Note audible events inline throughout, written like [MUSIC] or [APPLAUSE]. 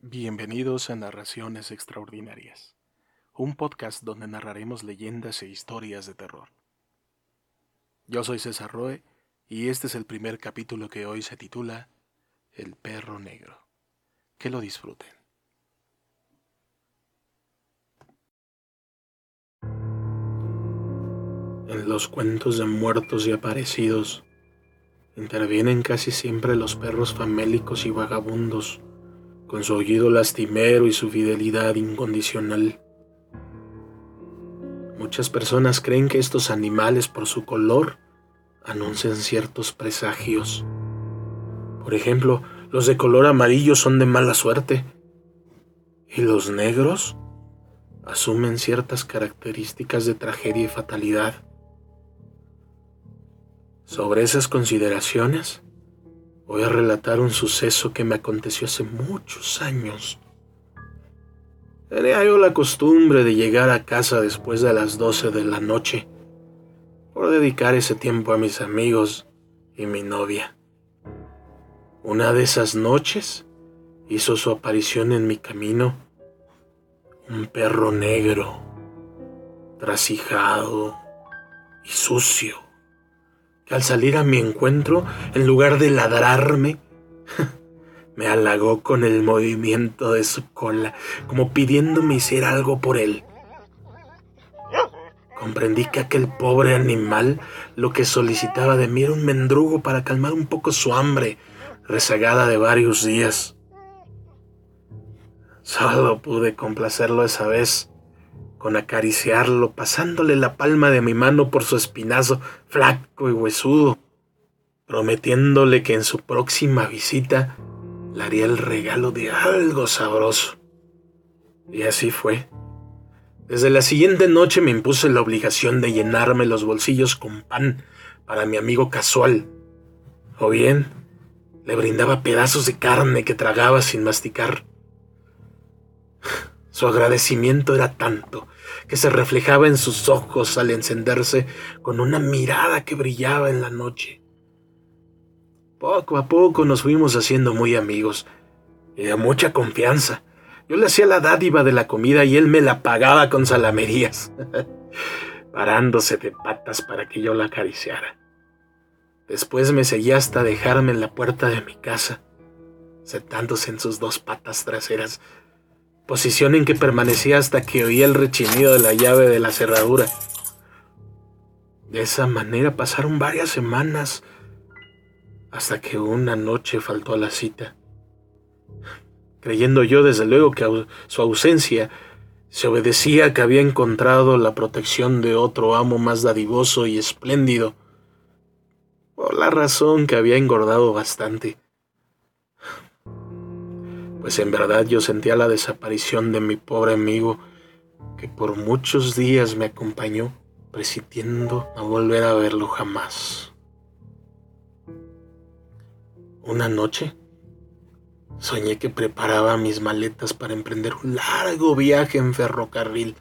Bienvenidos a Narraciones Extraordinarias, un podcast donde narraremos leyendas e historias de terror. Yo soy César Roe y este es el primer capítulo que hoy se titula El perro negro. Que lo disfruten. En los cuentos de muertos y aparecidos intervienen casi siempre los perros famélicos y vagabundos con su oído lastimero y su fidelidad incondicional. Muchas personas creen que estos animales por su color anuncian ciertos presagios. Por ejemplo, los de color amarillo son de mala suerte y los negros asumen ciertas características de tragedia y fatalidad. Sobre esas consideraciones, Voy a relatar un suceso que me aconteció hace muchos años. Tenía yo la costumbre de llegar a casa después de las 12 de la noche, por dedicar ese tiempo a mis amigos y mi novia. Una de esas noches hizo su aparición en mi camino un perro negro, trasijado y sucio al salir a mi encuentro, en lugar de ladrarme, [LAUGHS] me halagó con el movimiento de su cola, como pidiéndome hiciera algo por él. Comprendí que aquel pobre animal lo que solicitaba de mí era un mendrugo para calmar un poco su hambre, rezagada de varios días. Solo pude complacerlo esa vez con acariciarlo, pasándole la palma de mi mano por su espinazo flaco y huesudo, prometiéndole que en su próxima visita le haría el regalo de algo sabroso. Y así fue. Desde la siguiente noche me impuse la obligación de llenarme los bolsillos con pan para mi amigo casual, o bien le brindaba pedazos de carne que tragaba sin masticar. Su agradecimiento era tanto que se reflejaba en sus ojos al encenderse con una mirada que brillaba en la noche. Poco a poco nos fuimos haciendo muy amigos y de mucha confianza. Yo le hacía la dádiva de la comida y él me la pagaba con salamerías, [LAUGHS] parándose de patas para que yo la acariciara. Después me seguía hasta dejarme en la puerta de mi casa, sentándose en sus dos patas traseras posición en que permanecía hasta que oía el rechinido de la llave de la cerradura. De esa manera pasaron varias semanas hasta que una noche faltó a la cita. Creyendo yo desde luego que su ausencia se obedecía que había encontrado la protección de otro amo más dadivoso y espléndido, por la razón que había engordado bastante pues en verdad yo sentía la desaparición de mi pobre amigo que por muchos días me acompañó, presintiendo a volver a verlo jamás. Una noche soñé que preparaba mis maletas para emprender un largo viaje en ferrocarril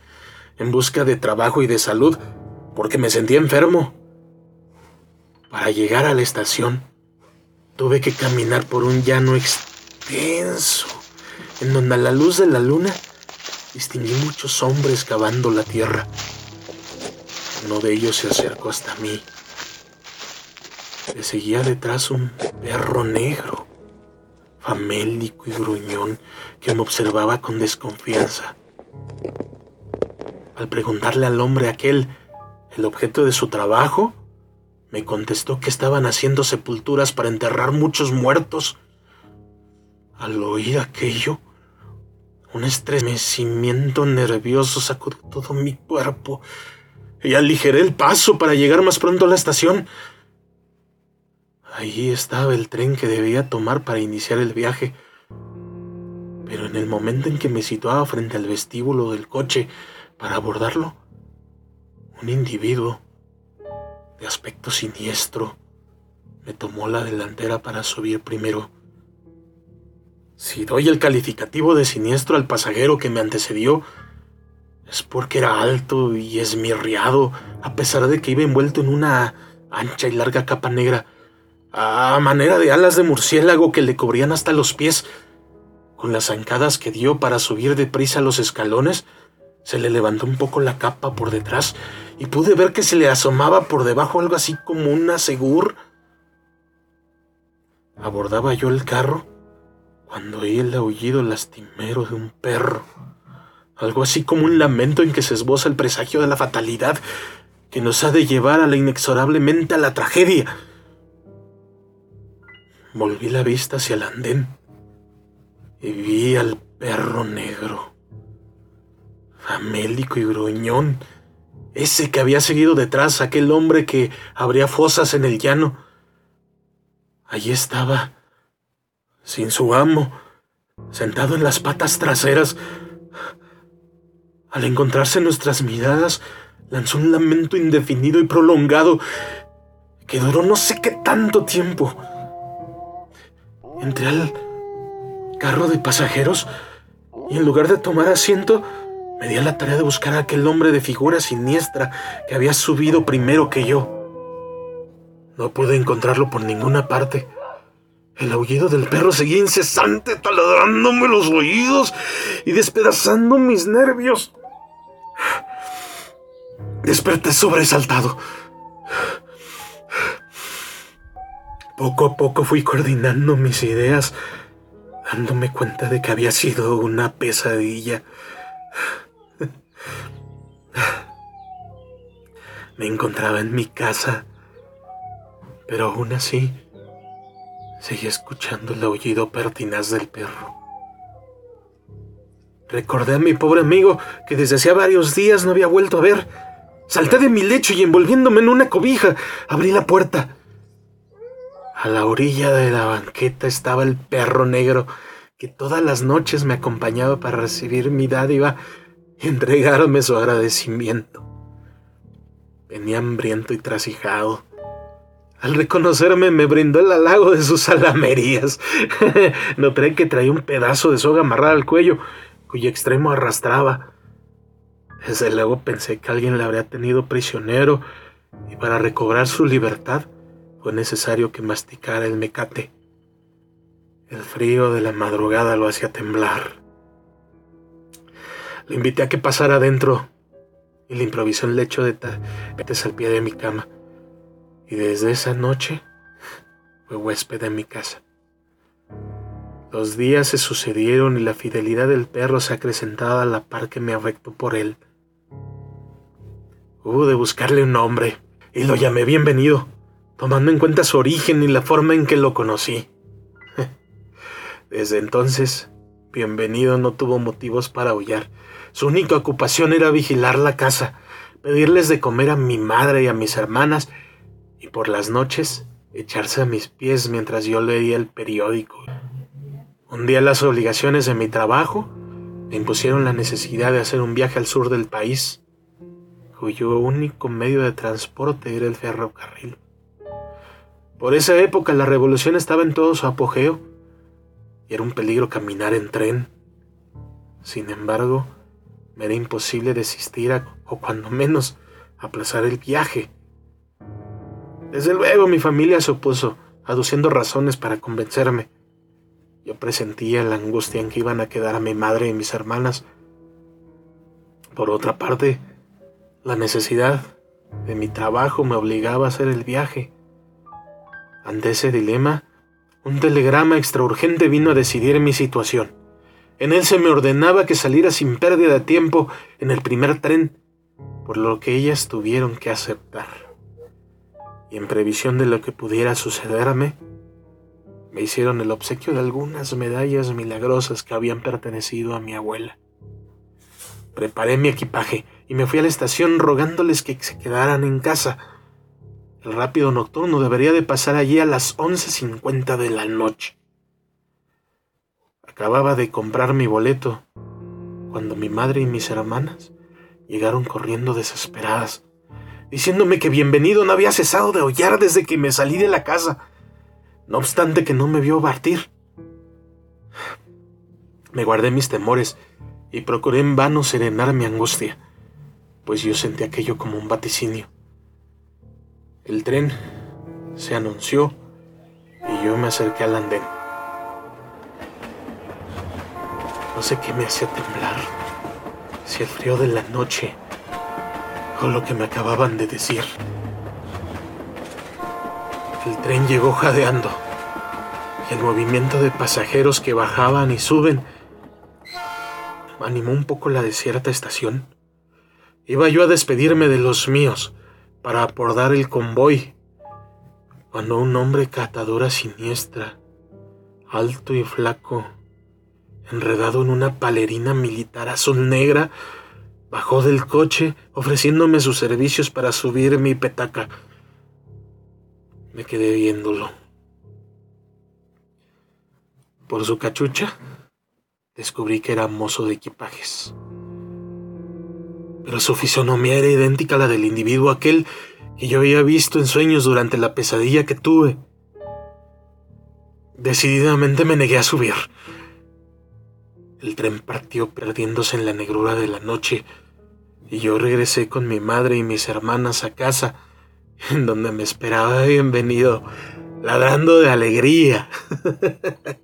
en busca de trabajo y de salud, porque me sentía enfermo. Para llegar a la estación, tuve que caminar por un llano extenso en donde a la luz de la luna distinguí muchos hombres cavando la tierra. Uno de ellos se acercó hasta mí. Le seguía detrás un perro negro, famélico y gruñón, que me observaba con desconfianza. Al preguntarle al hombre aquel el objeto de su trabajo, me contestó que estaban haciendo sepulturas para enterrar muchos muertos. Al oír aquello, un estremecimiento nervioso sacudió todo mi cuerpo y aligeré el paso para llegar más pronto a la estación. Allí estaba el tren que debía tomar para iniciar el viaje. Pero en el momento en que me situaba frente al vestíbulo del coche para abordarlo, un individuo de aspecto siniestro me tomó la delantera para subir primero. Si doy el calificativo de siniestro al pasajero que me antecedió, es porque era alto y esmirriado, a pesar de que iba envuelto en una ancha y larga capa negra, a manera de alas de murciélago que le cubrían hasta los pies. Con las zancadas que dio para subir deprisa los escalones, se le levantó un poco la capa por detrás y pude ver que se le asomaba por debajo algo así como una segur. Abordaba yo el carro cuando oí el aullido lastimero de un perro. Algo así como un lamento en que se esboza el presagio de la fatalidad que nos ha de llevar a la inexorablemente a la tragedia. Volví la vista hacia el andén y vi al perro negro famélico y gruñón, ese que había seguido detrás, aquel hombre que abría fosas en el llano. Allí estaba, sin su amo, sentado en las patas traseras. Al encontrarse nuestras miradas, lanzó un lamento indefinido y prolongado que duró no sé qué tanto tiempo. Entré al carro de pasajeros y en lugar de tomar asiento, me di a la tarea de buscar a aquel hombre de figura siniestra que había subido primero que yo. No pude encontrarlo por ninguna parte. El aullido del perro seguía incesante, taladrándome los oídos y despedazando mis nervios. Desperté sobresaltado. Poco a poco fui coordinando mis ideas, dándome cuenta de que había sido una pesadilla. Me encontraba en mi casa, pero aún así seguía escuchando el aullido pertinaz del perro. Recordé a mi pobre amigo que desde hacía varios días no había vuelto a ver. Salté de mi lecho y envolviéndome en una cobija, abrí la puerta. A la orilla de la banqueta estaba el perro negro que todas las noches me acompañaba para recibir mi dádiva y entregarme su agradecimiento. Venía hambriento y trasijado. Al reconocerme me brindó el halago de sus salamerías. [LAUGHS] Noté que traía un pedazo de soga amarrada al cuello, cuyo extremo arrastraba. Desde luego pensé que alguien le habría tenido prisionero y para recobrar su libertad fue necesario que masticara el mecate. El frío de la madrugada lo hacía temblar. Le invité a que pasara adentro y le improvisó el lecho de tapetes al pie de mi cama. Y desde esa noche fue huésped en mi casa. Los días se sucedieron y la fidelidad del perro se acrecentaba a la par que me afectó por él. Hubo de buscarle un nombre y lo llamé bienvenido, tomando en cuenta su origen y la forma en que lo conocí. [LAUGHS] Desde entonces, bienvenido no tuvo motivos para aullar su única ocupación era vigilar la casa, pedirles de comer a mi madre y a mis hermanas, y por las noches echarse a mis pies mientras yo leía el periódico. Un día las obligaciones de mi trabajo me impusieron la necesidad de hacer un viaje al sur del país, cuyo único medio de transporte era el ferrocarril. Por esa época la revolución estaba en todo su apogeo y era un peligro caminar en tren. Sin embargo, me era imposible desistir o cuando menos aplazar el viaje. Desde luego mi familia se opuso, aduciendo razones para convencerme. Yo presentía la angustia en que iban a quedar a mi madre y mis hermanas. Por otra parte, la necesidad de mi trabajo me obligaba a hacer el viaje. Ante ese dilema, un telegrama extraurgente vino a decidir mi situación. En él se me ordenaba que saliera sin pérdida de tiempo en el primer tren, por lo que ellas tuvieron que aceptar. Y en previsión de lo que pudiera sucederme, me hicieron el obsequio de algunas medallas milagrosas que habían pertenecido a mi abuela. Preparé mi equipaje y me fui a la estación rogándoles que se quedaran en casa. El rápido nocturno debería de pasar allí a las 11.50 de la noche. Acababa de comprar mi boleto cuando mi madre y mis hermanas llegaron corriendo desesperadas, diciéndome que bienvenido no había cesado de aullar desde que me salí de la casa, no obstante que no me vio partir. Me guardé mis temores y procuré en vano serenar mi angustia, pues yo sentí aquello como un vaticinio. El tren se anunció y yo me acerqué al andén. No sé qué me hacía temblar, si el frío de la noche o lo que me acababan de decir. El tren llegó jadeando y el movimiento de pasajeros que bajaban y suben animó un poco la desierta estación. Iba yo a despedirme de los míos para abordar el convoy, cuando un hombre catadora siniestra, alto y flaco, enredado en una palerina militar azul negra, bajó del coche ofreciéndome sus servicios para subir mi petaca. Me quedé viéndolo. Por su cachucha, descubrí que era mozo de equipajes. Pero su fisonomía era idéntica a la del individuo aquel que yo había visto en sueños durante la pesadilla que tuve. Decididamente me negué a subir. El tren partió perdiéndose en la negrura de la noche y yo regresé con mi madre y mis hermanas a casa, [LAUGHS] en donde me esperaba bienvenido, ladrando de alegría. [LAUGHS]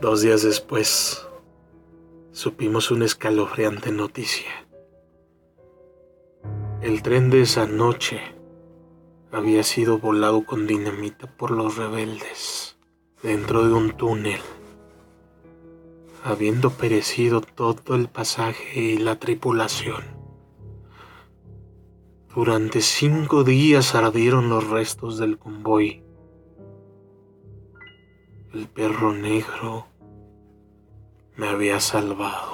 Dos días después, supimos una escalofriante noticia. El tren de esa noche había sido volado con dinamita por los rebeldes dentro de un túnel, habiendo perecido todo el pasaje y la tripulación. Durante cinco días ardieron los restos del convoy. El perro negro me había salvado.